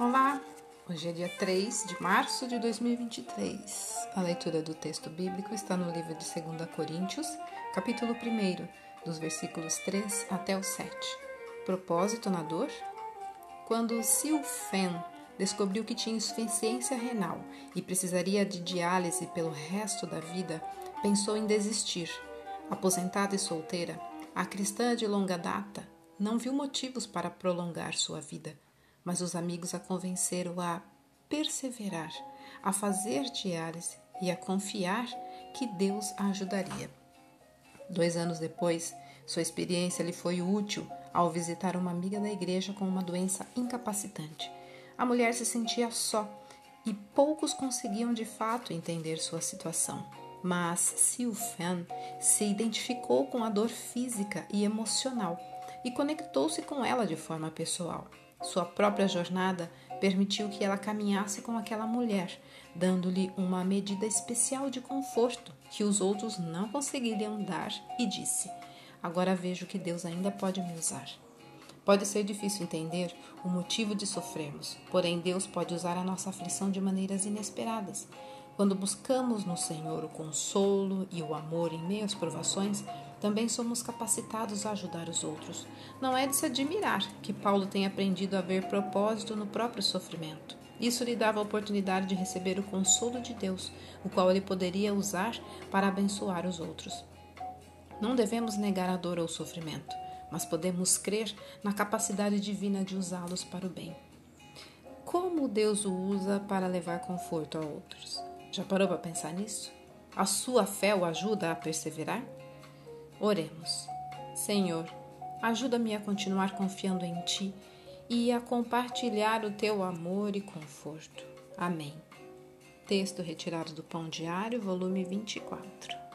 Olá, hoje é dia 3 de março de 2023. A leitura do texto bíblico está no livro de 2 Coríntios, capítulo 1, dos versículos 3 até o 7. Propósito na dor? Quando Silfen descobriu que tinha insuficiência renal e precisaria de diálise pelo resto da vida, pensou em desistir. Aposentada e solteira, a cristã de longa data não viu motivos para prolongar sua vida mas os amigos a convenceram a perseverar, a fazer diálise e a confiar que Deus a ajudaria. Dois anos depois, sua experiência lhe foi útil ao visitar uma amiga da igreja com uma doença incapacitante. A mulher se sentia só e poucos conseguiam de fato entender sua situação. Mas Silfen se identificou com a dor física e emocional e conectou-se com ela de forma pessoal. Sua própria jornada permitiu que ela caminhasse com aquela mulher, dando-lhe uma medida especial de conforto que os outros não conseguiriam dar, e disse: Agora vejo que Deus ainda pode me usar. Pode ser difícil entender o motivo de sofrermos, porém Deus pode usar a nossa aflição de maneiras inesperadas. Quando buscamos no Senhor o consolo e o amor em meio às provações, também somos capacitados a ajudar os outros. Não é de se admirar que Paulo tenha aprendido a ver propósito no próprio sofrimento. Isso lhe dava a oportunidade de receber o consolo de Deus, o qual ele poderia usar para abençoar os outros. Não devemos negar a dor ou o sofrimento, mas podemos crer na capacidade divina de usá-los para o bem. Como Deus o usa para levar conforto a outros? Já parou para pensar nisso? A sua fé o ajuda a perseverar? Oremos. Senhor, ajuda-me a continuar confiando em Ti e a compartilhar o Teu amor e conforto. Amém. Texto retirado do Pão Diário, volume 24.